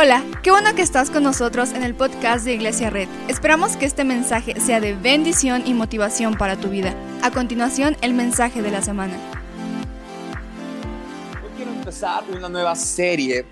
Hola, qué bueno que estás con nosotros en el podcast de Iglesia Red. Esperamos que este mensaje sea de bendición y motivación para tu vida. A continuación, el mensaje de la semana. Hoy quiero empezar una nueva serie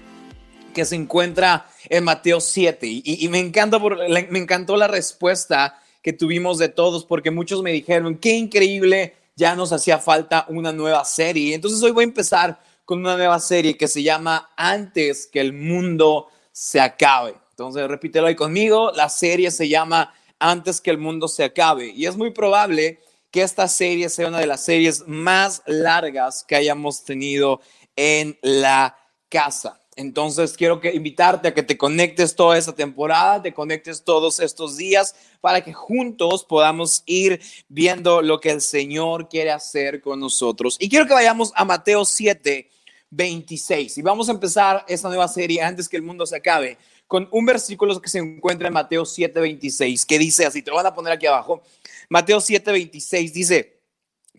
que se encuentra en Mateo 7 y, me, encanta me encantó la respuesta que tuvimos de todos porque muchos me dijeron, qué increíble, ya nos hacía falta una nueva serie. Entonces hoy voy a empezar con una nueva serie que se llama Antes que el mundo se acabe. Entonces, repítelo ahí conmigo, la serie se llama Antes que el mundo se acabe y es muy probable que esta serie sea una de las series más largas que hayamos tenido en la casa. Entonces quiero que invitarte a que te conectes toda esta temporada, te conectes todos estos días para que juntos podamos ir viendo lo que el Señor quiere hacer con nosotros. Y quiero que vayamos a Mateo 7, 26. Y vamos a empezar esta nueva serie antes que el mundo se acabe con un versículo que se encuentra en Mateo 7, 26, que dice así, te lo van a poner aquí abajo. Mateo 7, 26 dice,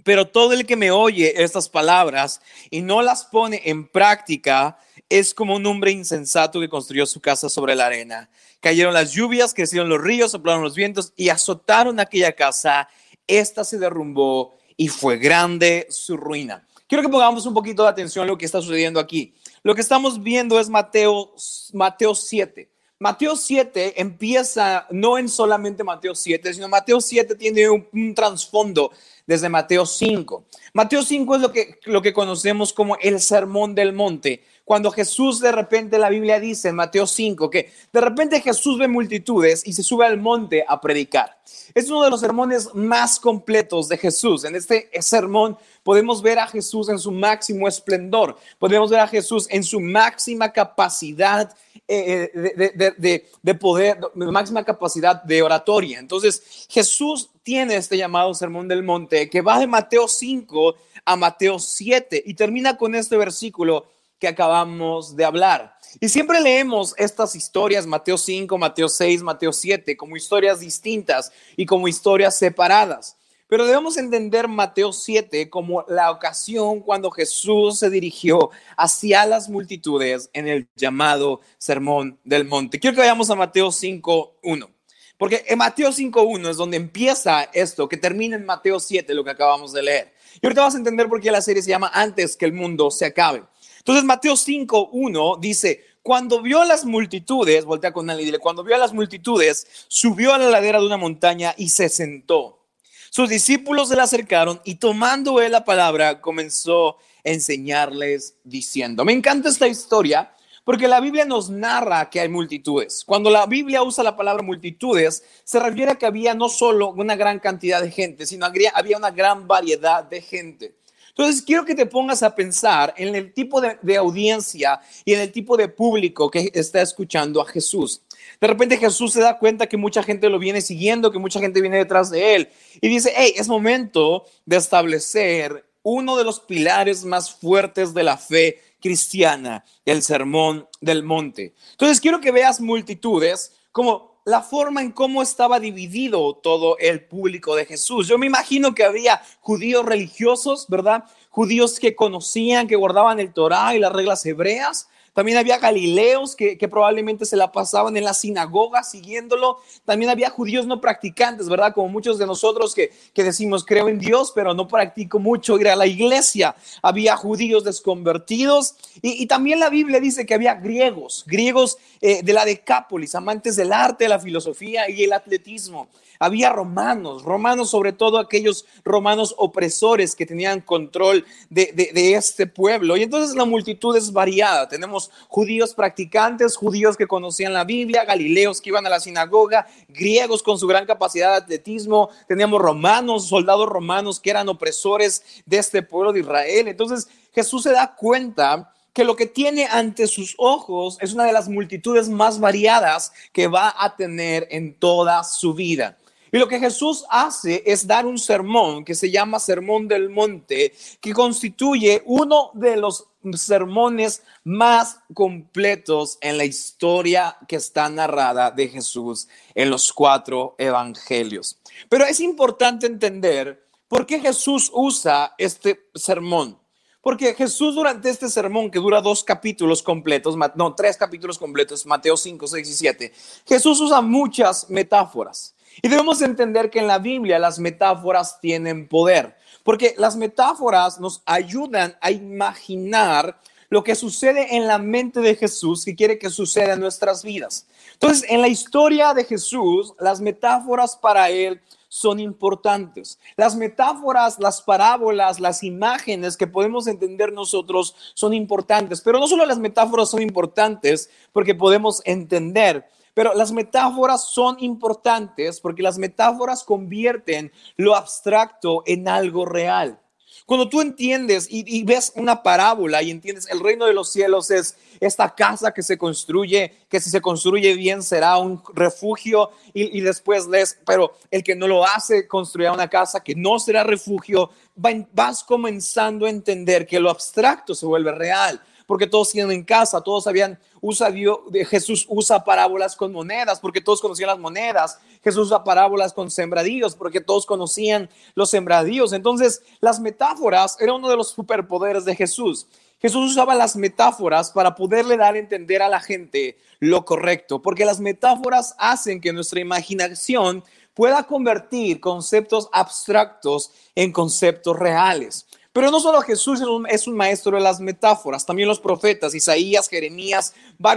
pero todo el que me oye estas palabras y no las pone en práctica es como un hombre insensato que construyó su casa sobre la arena. Cayeron las lluvias, crecieron los ríos, soplaron los vientos y azotaron aquella casa. Esta se derrumbó y fue grande su ruina. Quiero que pongamos un poquito de atención a lo que está sucediendo aquí. Lo que estamos viendo es Mateo, Mateo 7. Mateo 7 empieza no en solamente Mateo 7, sino Mateo 7 tiene un, trasfondo desde Mateo 5. Mateo 5 es lo que, lo que conocemos como el sermón del monte. Cuando Jesús de repente la Biblia dice en Mateo 5 que de repente Jesús ve multitudes y se sube al monte a predicar. Es uno de los sermones más completos de Jesús. En este sermón podemos ver a Jesús en su máximo esplendor, podemos ver a Jesús en su máxima capacidad eh, de, de, poder, máxima capacidad de oratoria. Entonces, Jesús tiene este llamado Sermón del Monte que va de Mateo 5 a Mateo 7 y termina con este versículo que acabamos de hablar. Y siempre leemos estas historias, Mateo 5, Mateo 6, Mateo 7, como historias distintas y como historias separadas. Pero debemos entender Mateo 7 como la ocasión cuando Jesús se dirigió hacia las multitudes en el llamado Sermón del Monte. Quiero que vayamos a Mateo 5, 1. Porque en Mateo 5.1 es donde empieza esto, que termina en Mateo 7, lo que acabamos de leer. Y ahorita vas a entender por qué la serie se llama Antes que el mundo se acabe. Entonces Mateo 5.1 dice, cuando vio a las multitudes, voltea con él y dile, cuando vio a las multitudes, subió a la ladera de una montaña y se sentó. Sus discípulos se le acercaron y tomando él la palabra comenzó a enseñarles diciendo, me encanta esta historia porque la Biblia nos narra que hay multitudes. Cuando la Biblia usa la palabra multitudes, se refiere a que había no solo una gran cantidad de gente, sino había una gran variedad de gente. Entonces, quiero que te pongas a pensar en el tipo de, audiencia y en el tipo de público que está escuchando a Jesús. De repente Jesús se da cuenta que mucha gente lo viene siguiendo, que mucha gente viene detrás de él y dice, hey, es momento de establecer uno de los pilares más fuertes de la fe cristiana, el sermón del monte. Entonces quiero que veas multitudes como la forma en cómo estaba dividido todo el público de Jesús. Yo me imagino que había judíos religiosos, ¿verdad? Judíos que conocían, que guardaban el Torah y las reglas hebreas. También había galileos que, probablemente se la pasaban en la sinagoga siguiéndolo. También había judíos no practicantes, ¿verdad? Como muchos de nosotros que, decimos creo en Dios, pero no practico mucho ir a la iglesia. Había judíos desconvertidos. Y, también la Biblia dice que había griegos, griegos eh, de la Decápolis, amantes del arte, la filosofía y el atletismo. Había romanos, romanos sobre todo aquellos romanos opresores que tenían control de, de, este pueblo. Y entonces la multitud es variada. Tenemos judíos practicantes, judíos que conocían la Biblia, galileos que iban a la sinagoga, griegos con su gran capacidad de atletismo, teníamos romanos, soldados romanos que eran opresores de este pueblo de Israel. Entonces Jesús se da cuenta que lo que tiene ante sus ojos es una de las multitudes más variadas que va a tener en toda su vida. Y lo que Jesús hace es dar un sermón que se llama Sermón del Monte, que constituye uno de los sermones más completos en la historia que está narrada de Jesús en los cuatro evangelios. Pero es importante entender por qué Jesús usa este sermón. Porque Jesús durante este sermón que dura dos capítulos completos, no, tres capítulos completos, Mateo 5, 6 y 7, Jesús usa muchas metáforas. Y debemos entender que en la Biblia las metáforas tienen poder, porque las metáforas nos ayudan a imaginar lo que sucede en la mente de Jesús que quiere que suceda en nuestras vidas. Entonces, en la historia de Jesús, las metáforas para él son importantes. Las metáforas, las parábolas, las imágenes que podemos entender nosotros son importantes, pero no solo las metáforas son importantes porque podemos entender, pero las metáforas son importantes porque las metáforas convierten lo abstracto en algo real. Cuando tú entiendes y, ves una parábola y entiendes el reino de los cielos es esta casa que se construye, que si se construye bien será un refugio y, después lees, pero el que no lo hace construirá una casa que no será refugio, vas comenzando a entender que lo abstracto se vuelve real porque todos tienen en casa, todos sabían, usa Dios, Jesús usa parábolas con monedas, porque todos conocían las monedas, Jesús usa parábolas con sembradíos, porque todos conocían los sembradíos. Entonces, las metáforas eran uno de los superpoderes de Jesús. Jesús usaba las metáforas para poderle dar a entender a la gente lo correcto, porque las metáforas hacen que nuestra imaginación pueda convertir conceptos abstractos en conceptos reales. Pero no solo Jesús es un, maestro de las metáforas, también los profetas, Isaías, Jeremías,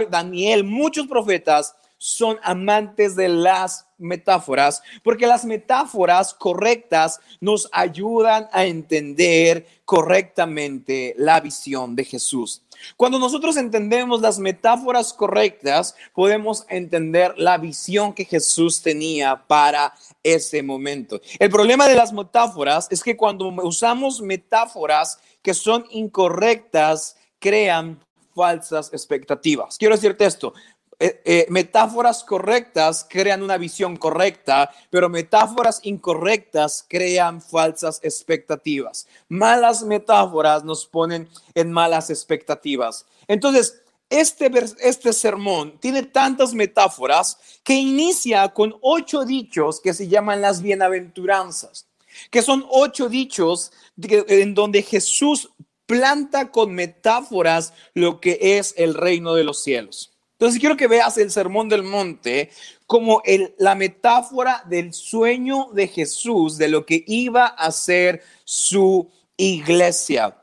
Daniel, muchos profetas son amantes de las metáforas, porque las metáforas correctas nos ayudan a entender correctamente la visión de Jesús. Cuando nosotros entendemos las metáforas correctas, podemos entender la visión que Jesús tenía para ese momento. El problema de las metáforas es que cuando usamos metáforas que son incorrectas, crean falsas expectativas. Quiero decirte esto, eh, eh, metáforas correctas crean una visión correcta, pero metáforas incorrectas crean falsas expectativas. Malas metáforas nos ponen en malas expectativas. Entonces, este, este sermón tiene tantas metáforas que inicia con ocho dichos que se llaman las bienaventuranzas, que son ocho dichos en donde Jesús planta con metáforas lo que es el reino de los cielos. Entonces quiero que veas el Sermón del Monte como la metáfora del sueño de Jesús, de lo que iba a ser su iglesia.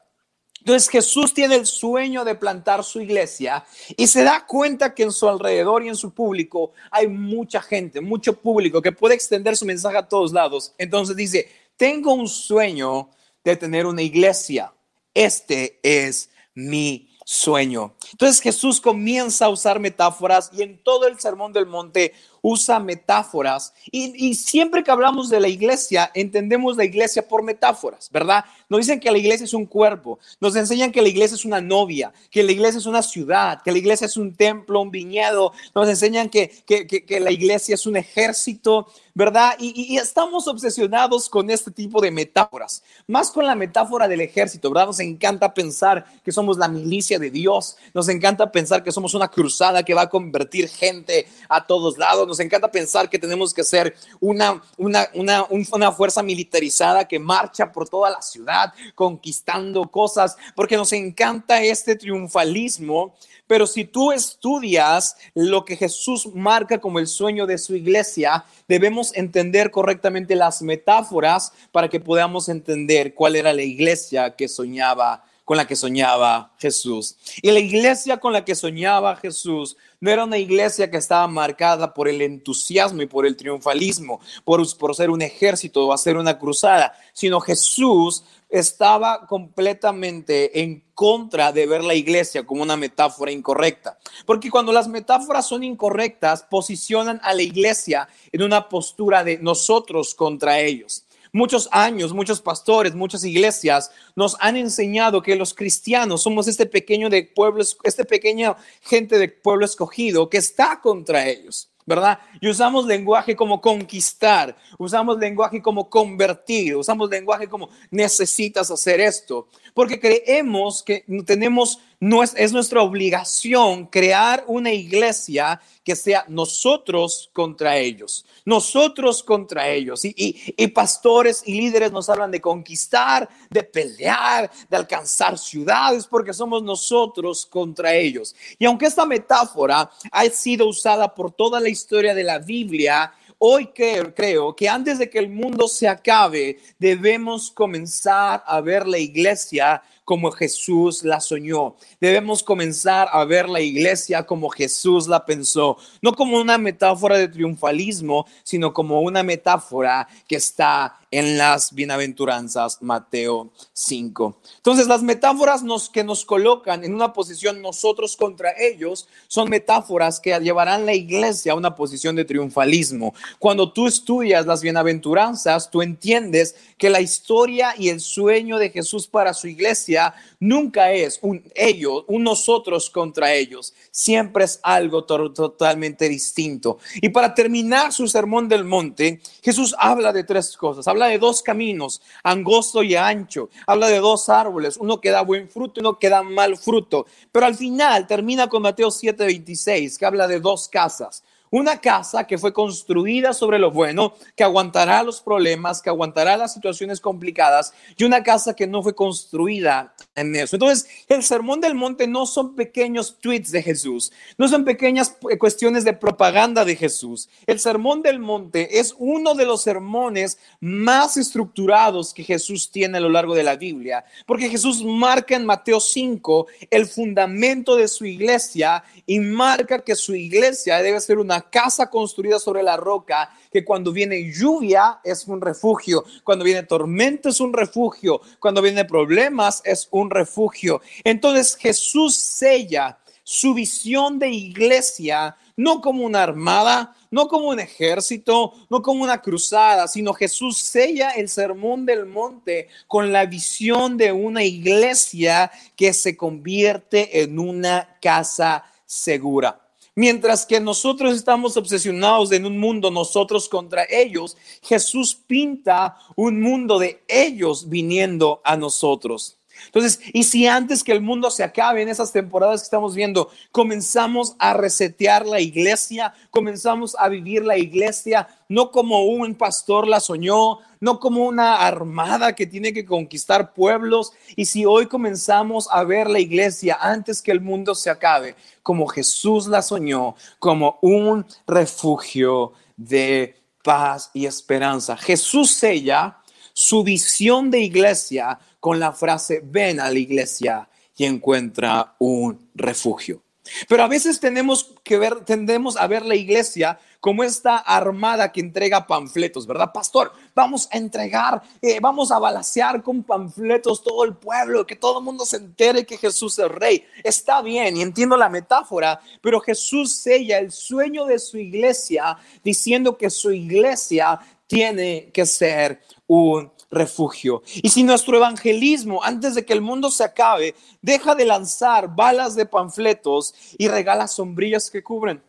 Entonces Jesús tiene el sueño de plantar su iglesia y se da cuenta que en su alrededor y en su público hay mucha gente, mucho público que puede extender su mensaje a todos lados. Entonces dice, tengo un sueño de tener una iglesia. Este es mi sueño. Entonces Jesús comienza a usar metáforas y en todo el Sermón del Monte usa metáforas. Y, siempre que hablamos de la iglesia, entendemos la iglesia por metáforas, ¿verdad? Nos dicen que la iglesia es un cuerpo, nos enseñan que la iglesia es una novia, que la iglesia es una ciudad, que la iglesia es un templo, un viñedo, nos enseñan que, que, la iglesia es un ejército, ¿verdad? Y, y, estamos obsesionados con este tipo de metáforas, más con la metáfora del ejército, ¿verdad? Nos encanta pensar que somos la milicia de Dios, nos encanta pensar que somos una cruzada que va a convertir gente a todos lados nos encanta pensar que tenemos que ser una, una, una, una fuerza militarizada que marcha por toda la ciudad conquistando cosas, porque nos encanta este triunfalismo. Pero si tú estudias lo que Jesús marca como el sueño de su iglesia, debemos entender correctamente las metáforas para que podamos entender cuál era la iglesia que soñaba con la que soñaba Jesús. Y la iglesia con la que soñaba Jesús no era una iglesia que estaba marcada por el entusiasmo y por el triunfalismo, por, por ser un ejército o hacer una cruzada, sino Jesús estaba completamente en contra de ver la iglesia como una metáfora incorrecta. Porque cuando las metáforas son incorrectas, posicionan a la iglesia en una postura de nosotros contra ellos. Muchos años, muchos pastores, muchas iglesias nos han enseñado que los cristianos somos este pequeño de pueblo, este pequeña gente de pueblo escogido que está contra ellos. ¿verdad? Y usamos lenguaje como conquistar, usamos lenguaje como convertir, usamos lenguaje como necesitas hacer esto, porque creemos que tenemos no es, es nuestra obligación crear una iglesia que sea nosotros contra ellos, nosotros contra ellos. Y, y, pastores y líderes nos hablan de conquistar, de pelear, de alcanzar ciudades, porque somos nosotros contra ellos. Y aunque esta metáfora ha sido usada por toda la historia de la Biblia, hoy creo, creo, que antes de que el mundo se acabe, debemos comenzar a ver la iglesia como Jesús la soñó. Debemos comenzar a ver la iglesia como Jesús la pensó, no como una metáfora de triunfalismo, sino como una metáfora que está en las bienaventuranzas Mateo 5. Entonces, las metáforas nos, que nos colocan en una posición nosotros contra ellos son metáforas que llevarán la iglesia a una posición de triunfalismo. Cuando tú estudias las bienaventuranzas, tú entiendes que la historia y el sueño de Jesús para su iglesia nunca es un ellos, un nosotros contra ellos. Siempre es algo totalmente distinto. Y para terminar su sermón del monte, Jesús habla de tres cosas habla de dos caminos, angosto y ancho. Habla de dos árboles, uno que da buen fruto y uno que da mal fruto. Pero al final termina con Mateo 7:26, que habla de dos casas. Una casa que fue construida sobre lo bueno, que aguantará los problemas, que aguantará las situaciones complicadas, y una casa que no fue construida en eso. Entonces, el sermón del monte no son pequeños tweets de Jesús, no son pequeñas eh, cuestiones de propaganda de Jesús. El sermón del monte es uno de los sermones más estructurados que Jesús tiene a lo largo de la Biblia, porque Jesús marca en Mateo 5 el fundamento de su iglesia y marca que su iglesia debe ser una casa construida sobre la roca que cuando viene lluvia es un refugio, cuando viene tormenta es un refugio, cuando viene problemas es un refugio. Entonces Jesús sella su visión de iglesia no como una armada, no como un ejército, no como una cruzada, sino Jesús sella el sermón del monte con la visión de una iglesia que se convierte en una casa segura. Mientras que nosotros estamos obsesionados en un mundo nosotros contra ellos, Jesús pinta un mundo de ellos viniendo a nosotros. Entonces, y si antes que el mundo se acabe en esas temporadas que estamos viendo, comenzamos a resetear la iglesia, comenzamos a vivir la iglesia no como un pastor la soñó, no como una armada que tiene que conquistar pueblos, y si hoy comenzamos a ver la iglesia antes que el mundo se acabe, como Jesús la soñó, como un refugio de paz y esperanza. Jesús sella su visión de iglesia con la frase, ven a la iglesia y encuentra un refugio. Pero a veces tenemos que ver, tendemos a ver la iglesia como esta armada que entrega panfletos, ¿verdad, pastor? Vamos a entregar, eh, vamos a balasear con panfletos todo el pueblo, que todo el mundo se entere que Jesús es rey. Está bien y entiendo la metáfora, pero Jesús sella el sueño de su iglesia diciendo que su iglesia tiene que ser un refugio. Y si nuestro evangelismo, antes de que el mundo se acabe, deja de lanzar balas de panfletos y regala sombrillas que cubren.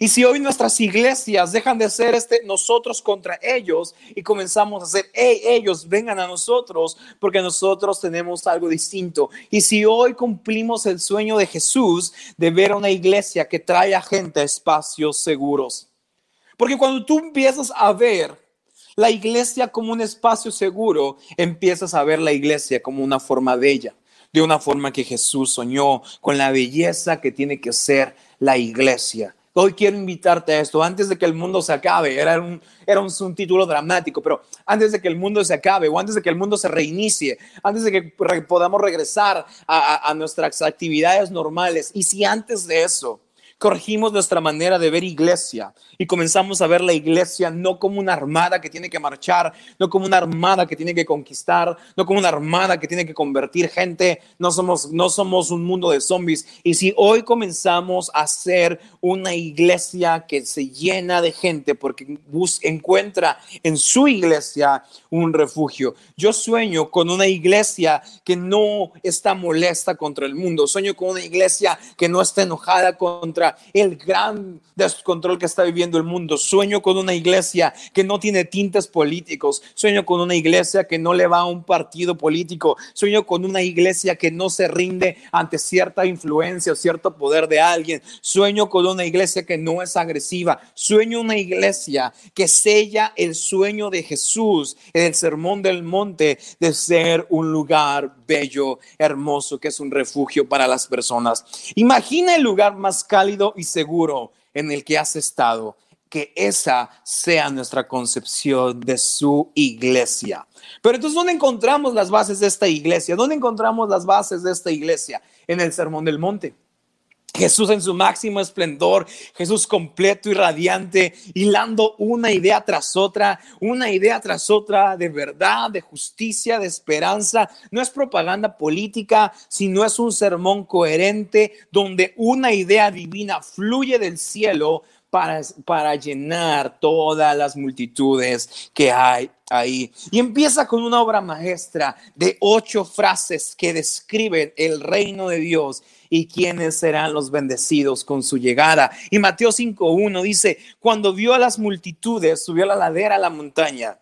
Y si hoy nuestras iglesias dejan de ser este nosotros contra ellos y comenzamos a hacer, hey, ellos vengan a nosotros porque nosotros tenemos algo distinto. Y si hoy cumplimos el sueño de Jesús de ver una iglesia que trae a gente a espacios seguros. Porque cuando tú empiezas a ver la iglesia como un espacio seguro, empiezas a ver la iglesia como una forma bella, de una forma que Jesús soñó, con la belleza que tiene que ser la iglesia. Hoy quiero invitarte a esto, antes de que el mundo se acabe, era un, era un, título dramático, pero antes de que el mundo se acabe o antes de que el mundo se reinicie, antes de que podamos regresar a nuestras actividades normales, y si antes de eso corregimos nuestra manera de ver iglesia y comenzamos a ver la iglesia no como una armada que tiene que marchar, no como una armada que tiene que conquistar, no como una armada que tiene que convertir gente, no somos, no somos un mundo de zombies. Y si hoy comenzamos a ser una iglesia que se llena de gente porque encuentra en su iglesia un refugio. Yo sueño con una iglesia que no está molesta contra el mundo, sueño con una iglesia que no está enojada contra el gran descontrol que está viviendo el mundo. Sueño con una iglesia que no tiene tintes políticos. Sueño con una iglesia que no le va a un partido político. Sueño con una iglesia que no se rinde ante cierta influencia o cierto poder de alguien. Sueño con una iglesia que no es agresiva. Sueño una iglesia que sella el sueño de Jesús en el sermón del monte de ser un lugar bello, hermoso, que es un refugio para las personas. Imagina el lugar más cálido y seguro en el que has estado. Que esa sea nuestra concepción de su iglesia. Pero entonces, ¿dónde encontramos las bases de esta iglesia? ¿Dónde encontramos las bases de esta iglesia? En el Sermón del Monte. Jesús en su máximo esplendor, Jesús completo y radiante, hilando una idea tras otra, una idea tras otra de verdad, de justicia, de esperanza. No es propaganda política, sino es un sermón coherente donde una idea divina fluye del cielo para, llenar todas las multitudes que hay ahí. Y empieza con una obra maestra de ocho frases que describen el reino de Dios y quiénes serán los bendecidos con su llegada. Y Mateo 5.1 dice, cuando vio a las multitudes, subió a la ladera a la montaña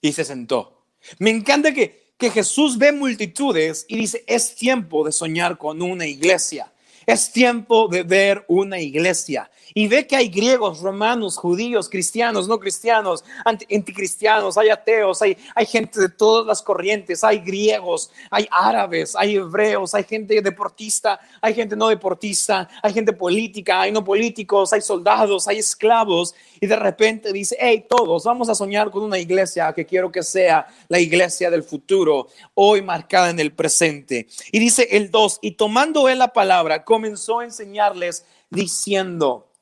y se sentó. Me encanta que, que Jesús ve multitudes y dice, es tiempo de soñar con una iglesia. Es tiempo de ver una iglesia y ve que hay griegos, romanos, judíos, cristianos, no cristianos, anticristianos, hay ateos, hay, gente de todas las corrientes, hay griegos, hay árabes, hay hebreos, hay gente deportista, hay gente no deportista, hay gente política, hay no políticos, hay soldados, hay esclavos y de repente dice, hey, todos vamos a soñar con una iglesia que quiero que sea la iglesia del futuro, hoy marcada en el presente. Y dice el 2, y tomando él la palabra, comenzó a enseñarles diciendo,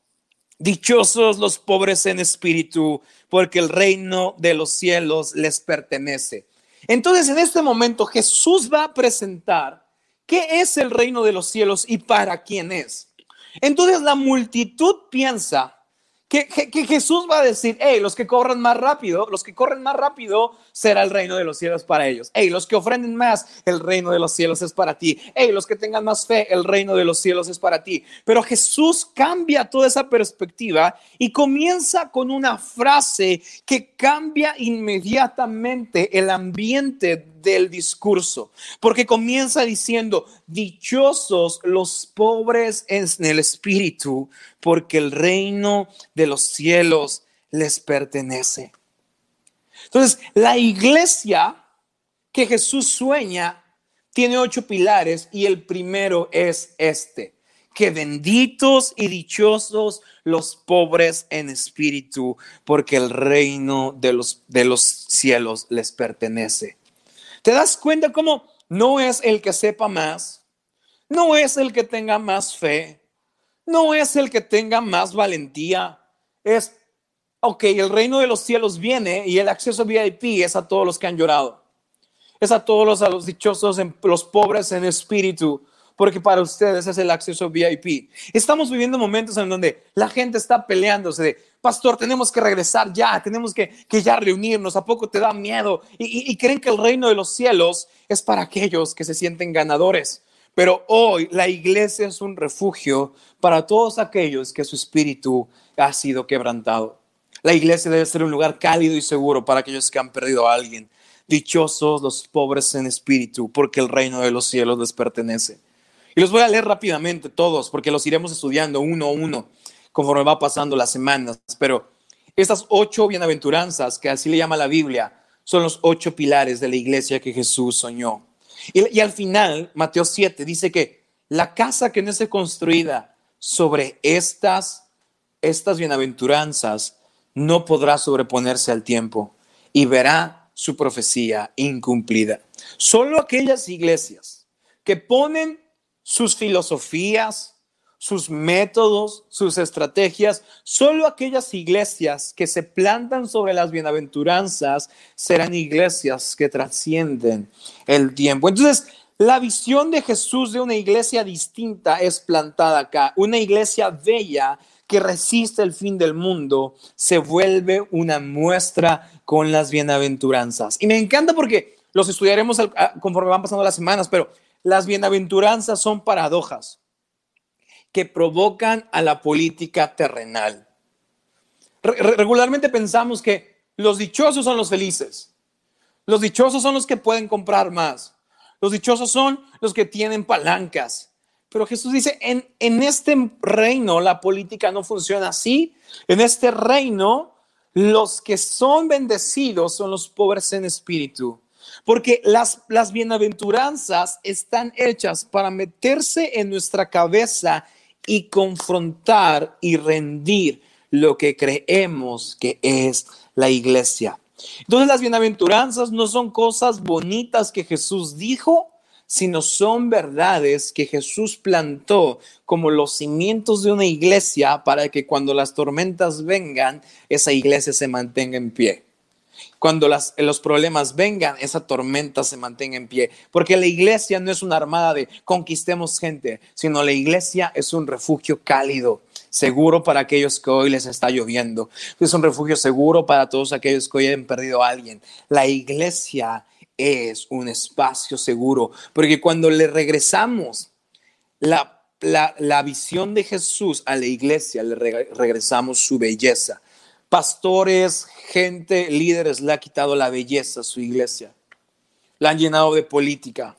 dichosos los pobres en espíritu, porque el reino de los cielos les pertenece. Entonces, en este momento Jesús va a presentar qué es el reino de los cielos y para quién es. Entonces la multitud piensa que, Jesús va a decir, hey, los que corran más rápido, los que corren más rápido será el reino de los cielos para ellos. Hey, los que ofrenden más, el reino de los cielos es para ti. Hey, los que tengan más fe, el reino de los cielos es para ti. Pero Jesús cambia toda esa perspectiva y comienza con una frase que cambia inmediatamente el ambiente del discurso, porque comienza diciendo, dichosos los pobres en el espíritu, porque el reino de los cielos les pertenece. Entonces, la iglesia que Jesús sueña tiene ocho pilares y el primero es este, que benditos y dichosos los pobres en espíritu, porque el reino de los, de los cielos les pertenece. ¿Te das cuenta cómo no es el que sepa más? No es el que tenga más fe. No es el que tenga más valentía. Es, ok, el reino de los cielos viene y el acceso VIP es a todos los que han llorado. Es a todos los, dichosos, los pobres en espíritu, porque para ustedes es el acceso VIP. Estamos viviendo momentos en donde la gente está peleándose de, pastor, tenemos que regresar ya, tenemos que, ya reunirnos, ¿a poco te da miedo? Y, creen que el reino de los cielos es para aquellos que se sienten ganadores. Pero hoy la iglesia es un refugio para todos aquellos que su espíritu ha sido quebrantado. La iglesia debe ser un lugar cálido y seguro para aquellos que han perdido a alguien. Dichosos los pobres en espíritu, porque el reino de los cielos les pertenece. Y los voy a leer rápidamente todos, porque los iremos estudiando uno a uno conforme va pasando las semanas. Pero estas ocho bienaventuranzas, que así le llama la Biblia, son los ocho pilares de la iglesia que Jesús soñó. Y, al final, Mateo 7 dice que la casa que no esté construida sobre estas, estas bienaventuranzas no podrá sobreponerse al tiempo y verá su profecía incumplida. Solo aquellas iglesias que ponen sus filosofías, sus métodos, sus estrategias, solo aquellas iglesias que se plantan sobre las bienaventuranzas serán iglesias que trascienden el tiempo. Entonces, la visión de Jesús de una iglesia distinta es plantada acá. Una iglesia bella que resiste el fin del mundo se vuelve una muestra con las bienaventuranzas. Y me encanta porque los estudiaremos conforme van pasando las semanas, pero las bienaventuranzas son paradojas. Que provocan a la política terrenal. regularmente pensamos que los dichosos son los felices. Los dichosos son los que pueden comprar más. Los dichosos son los que tienen palancas. Pero Jesús dice, en, en este reino la política no funciona así. En este reino los que son bendecidos son los pobres en espíritu. Porque las, las bienaventuranzas están hechas para meterse en nuestra cabeza y confrontar y rendir lo que creemos que es la iglesia. Entonces las bienaventuranzas no son cosas bonitas que Jesús dijo, sino son verdades que Jesús plantó como los cimientos de una iglesia para que cuando las tormentas vengan, esa iglesia se mantenga en pie. Cuando los problemas vengan, esa tormenta se mantenga en pie. Porque la iglesia no es una armada de conquistemos gente, sino la iglesia es un refugio cálido seguro para aquellos que hoy les está lloviendo. Es un refugio seguro para todos aquellos que hoy han perdido a alguien. La iglesia es un espacio seguro, porque cuando le regresamos la, la, visión de Jesús a la iglesia, le regresamos su belleza. Pastores, gente, líderes le ha quitado la belleza a su iglesia. La han llenado de política,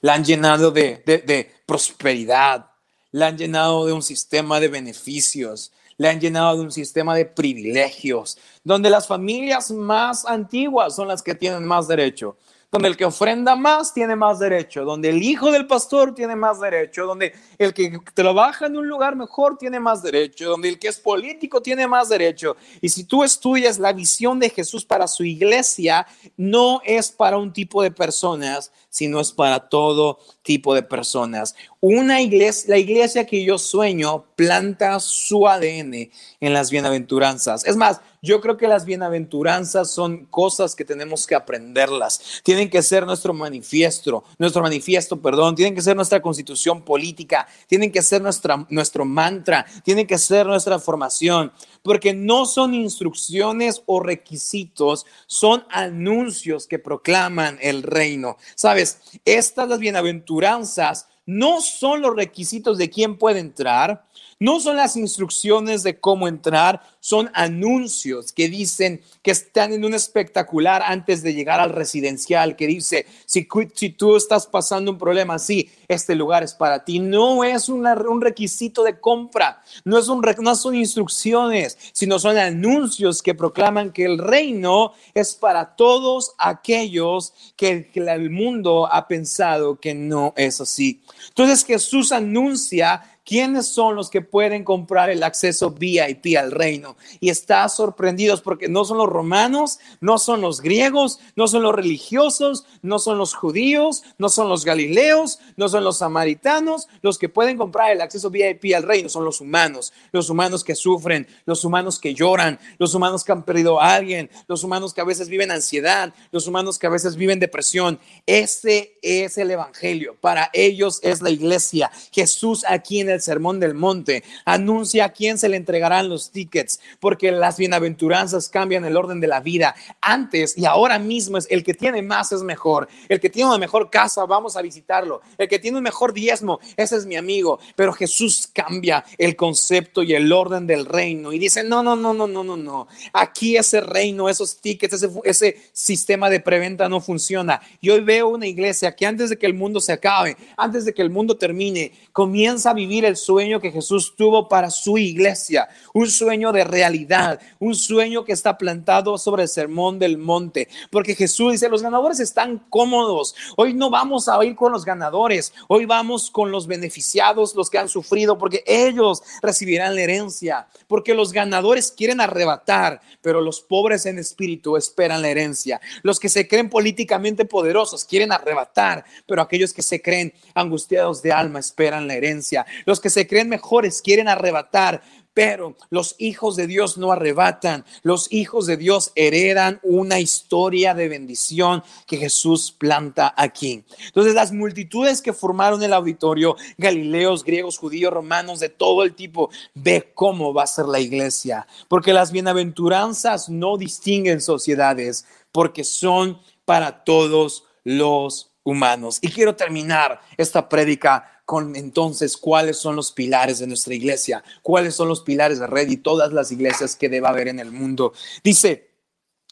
la han llenado de, de, prosperidad, la han llenado de un sistema de beneficios, le han llenado de un sistema de privilegios, donde las familias más antiguas son las que tienen más derecho donde el que ofrenda más tiene más derecho, donde el hijo del pastor tiene más derecho, donde el que trabaja en un lugar mejor tiene más derecho, donde el que es político tiene más derecho. Y si tú estudias la visión de Jesús para su iglesia, no es para un tipo de personas, sino es para todo tipo de personas. Una iglesia, la iglesia que yo sueño, planta su ADN en las bienaventuranzas. Es más, yo creo que las bienaventuranzas son cosas que tenemos que aprenderlas. Tienen que ser nuestro manifiesto, nuestro manifiesto, perdón, tienen que ser nuestra constitución política, tienen que ser nuestra, nuestro mantra, tienen que ser nuestra formación, porque no son instrucciones o requisitos, son anuncios que proclaman el reino. Sabes, estas las bienaventuranzas no son los requisitos de quién puede entrar, no son las instrucciones de cómo entrar, son anuncios que dicen que están en un espectacular antes de llegar al residencial, que dice, si, si tú estás pasando un problema así, este lugar es para ti. No es un requisito de compra, no, es un, no son instrucciones, sino son anuncios que proclaman que el reino es para todos aquellos que el mundo ha pensado que no es así. Entonces Jesús anuncia ¿Quiénes son los que pueden comprar el acceso VIP al reino? Y está sorprendidos porque no son los romanos, no son los griegos, no son los religiosos, no son los judíos, no son los galileos, no son los samaritanos. Los que pueden comprar el acceso VIP al reino son los humanos, los humanos que sufren, los humanos que lloran, los humanos que han perdido a alguien, los humanos que a veces viven ansiedad, los humanos que a veces viven depresión. Ese es el evangelio. Para ellos es la iglesia. Jesús aquí en el Sermón del Monte, anuncia a quién se le entregarán los tickets, porque las bienaventuranzas cambian el orden de la vida. Antes y ahora mismo es el que tiene más es mejor, el que tiene una mejor casa, vamos a visitarlo, el que tiene un mejor diezmo, ese es mi amigo, pero Jesús cambia el concepto y el orden del reino y dice, no, no, no, no, no, no, no, aquí ese reino, esos tickets, ese, ese sistema de preventa no funciona. Y hoy veo una iglesia que antes de que el mundo se acabe, antes de que el mundo termine, comienza a vivir el sueño que Jesús tuvo para su iglesia, un sueño de realidad, un sueño que está plantado sobre el sermón del monte, porque Jesús dice, los ganadores están cómodos, hoy no vamos a ir con los ganadores, hoy vamos con los beneficiados, los que han sufrido, porque ellos recibirán la herencia, porque los ganadores quieren arrebatar, pero los pobres en espíritu esperan la herencia, los que se creen políticamente poderosos quieren arrebatar, pero aquellos que se creen angustiados de alma esperan la herencia, que se creen mejores quieren arrebatar, pero los hijos de Dios no arrebatan, los hijos de Dios heredan una historia de bendición que Jesús planta aquí. Entonces las multitudes que formaron el auditorio, galileos, griegos, judíos, romanos, de todo el tipo, ve cómo va a ser la iglesia, porque las bienaventuranzas no distinguen sociedades, porque son para todos los humanos. Y quiero terminar esta prédica con entonces cuáles son los pilares de nuestra iglesia, cuáles son los pilares de red y todas las iglesias que deba haber en el mundo. Dice,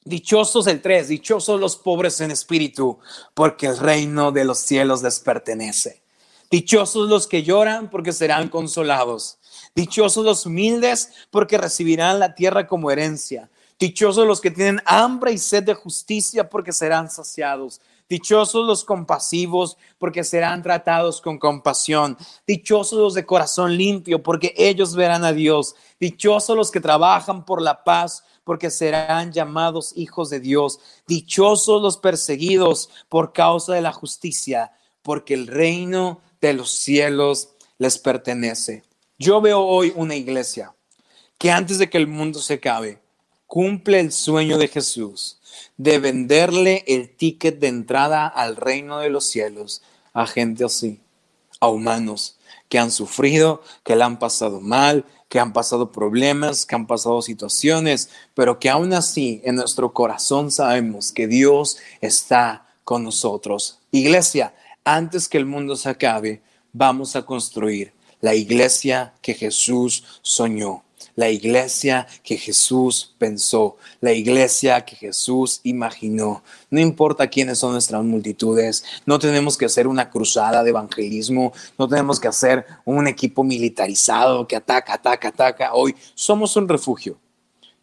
dichosos el 3, dichosos los pobres en espíritu, porque el reino de los cielos les pertenece. Dichosos los que lloran, porque serán consolados. Dichosos los humildes, porque recibirán la tierra como herencia. Dichosos los que tienen hambre y sed de justicia, porque serán saciados. Dichosos los compasivos, porque serán tratados con compasión. Dichosos los de corazón limpio, porque ellos verán a Dios. Dichosos los que trabajan por la paz, porque serán llamados hijos de Dios. Dichosos los perseguidos por causa de la justicia, porque el reino de los cielos les pertenece. Yo veo hoy una iglesia que antes de que el mundo se acabe, cumple el sueño de Jesús de venderle el ticket de entrada al reino de los cielos a gente así, a humanos que han sufrido, que le han pasado mal, que han pasado problemas, que han pasado situaciones, pero que aún así en nuestro corazón sabemos que Dios está con nosotros. Iglesia, antes que el mundo se acabe, vamos a construir la iglesia que Jesús soñó la iglesia que Jesús pensó, la iglesia que Jesús imaginó. No importa quiénes son nuestras multitudes, no tenemos que hacer una cruzada de evangelismo, no tenemos que hacer un equipo militarizado que ataca, ataca, ataca. Hoy somos un refugio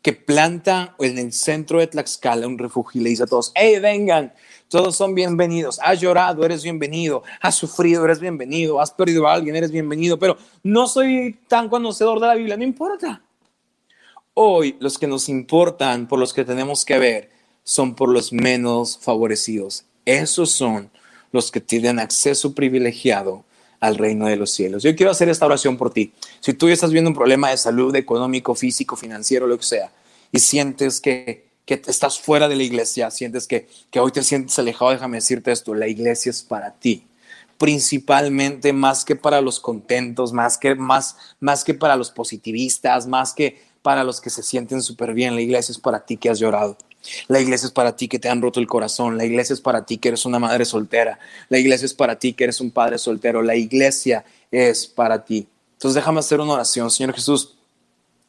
que planta en el centro de Tlaxcala un refugio y le dice a todos, hey, vengan, todos son bienvenidos. Has llorado, eres bienvenido. Has sufrido, eres bienvenido. Has perdido a alguien, eres bienvenido. Pero no soy tan conocedor de la Biblia, no importa. Hoy los que nos importan, por los que tenemos que ver, son por los menos favorecidos. Esos son los que tienen acceso privilegiado al reino de los cielos. Yo quiero hacer esta oración por ti. Si tú estás viendo un problema de salud, económico, físico, financiero, lo que sea, y sientes que que estás fuera de la iglesia, sientes que, que hoy te sientes alejado, déjame decirte esto, la iglesia es para ti principalmente más que para los contentos, más que, más, más que para los positivistas, más que para los que se sienten súper bien. La iglesia es para ti que has llorado. La iglesia es para ti que te han roto el corazón. La iglesia es para ti que eres una madre soltera. La iglesia es para ti que eres un padre soltero. La iglesia es para ti. Entonces déjame hacer una oración. Señor Jesús,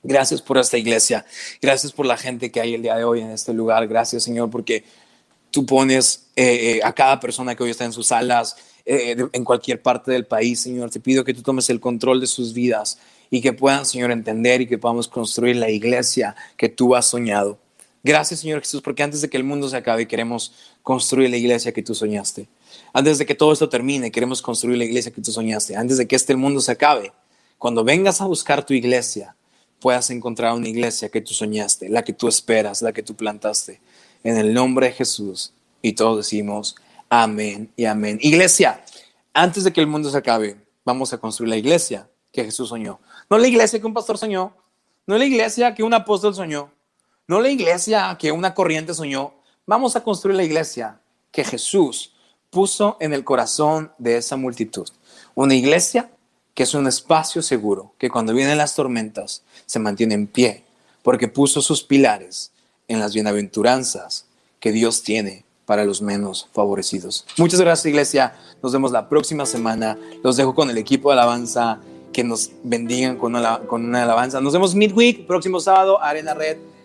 Gracias por esta iglesia. Gracias por la gente que hay el día de hoy en este lugar. Gracias, Señor, porque tú pones eh, eh, a cada persona que hoy está en sus salas, eh, en cualquier parte del país, Señor. Te pido que tú tomes el control de sus vidas y que puedan, Señor, entender y que podamos construir la iglesia que tú has soñado. Gracias, Señor Jesús, porque antes de que el mundo se acabe, queremos construir la iglesia que tú soñaste. Antes de que todo esto termine, queremos construir la iglesia que tú soñaste. Antes de que este mundo se acabe, cuando vengas a buscar tu iglesia, puedas encontrar una iglesia que tú soñaste, la que tú esperas, la que tú plantaste. En el nombre de Jesús. Y todos decimos amén y amén. Iglesia, antes de que el mundo se acabe, vamos a construir la iglesia que Jesús soñó. No la iglesia que un pastor soñó, no la iglesia que un apóstol soñó, no la iglesia que una corriente soñó. Vamos a construir la iglesia que Jesús puso en el corazón de esa multitud. Una iglesia que es un espacio seguro, que cuando vienen las tormentas se mantiene en pie, porque puso sus pilares en las bienaventuranzas que Dios tiene para los menos favorecidos. Muchas gracias iglesia, nos vemos la próxima semana, los dejo con el equipo de alabanza, que nos bendigan con una, con una alabanza. Nos vemos midweek, próximo sábado, Arena Red.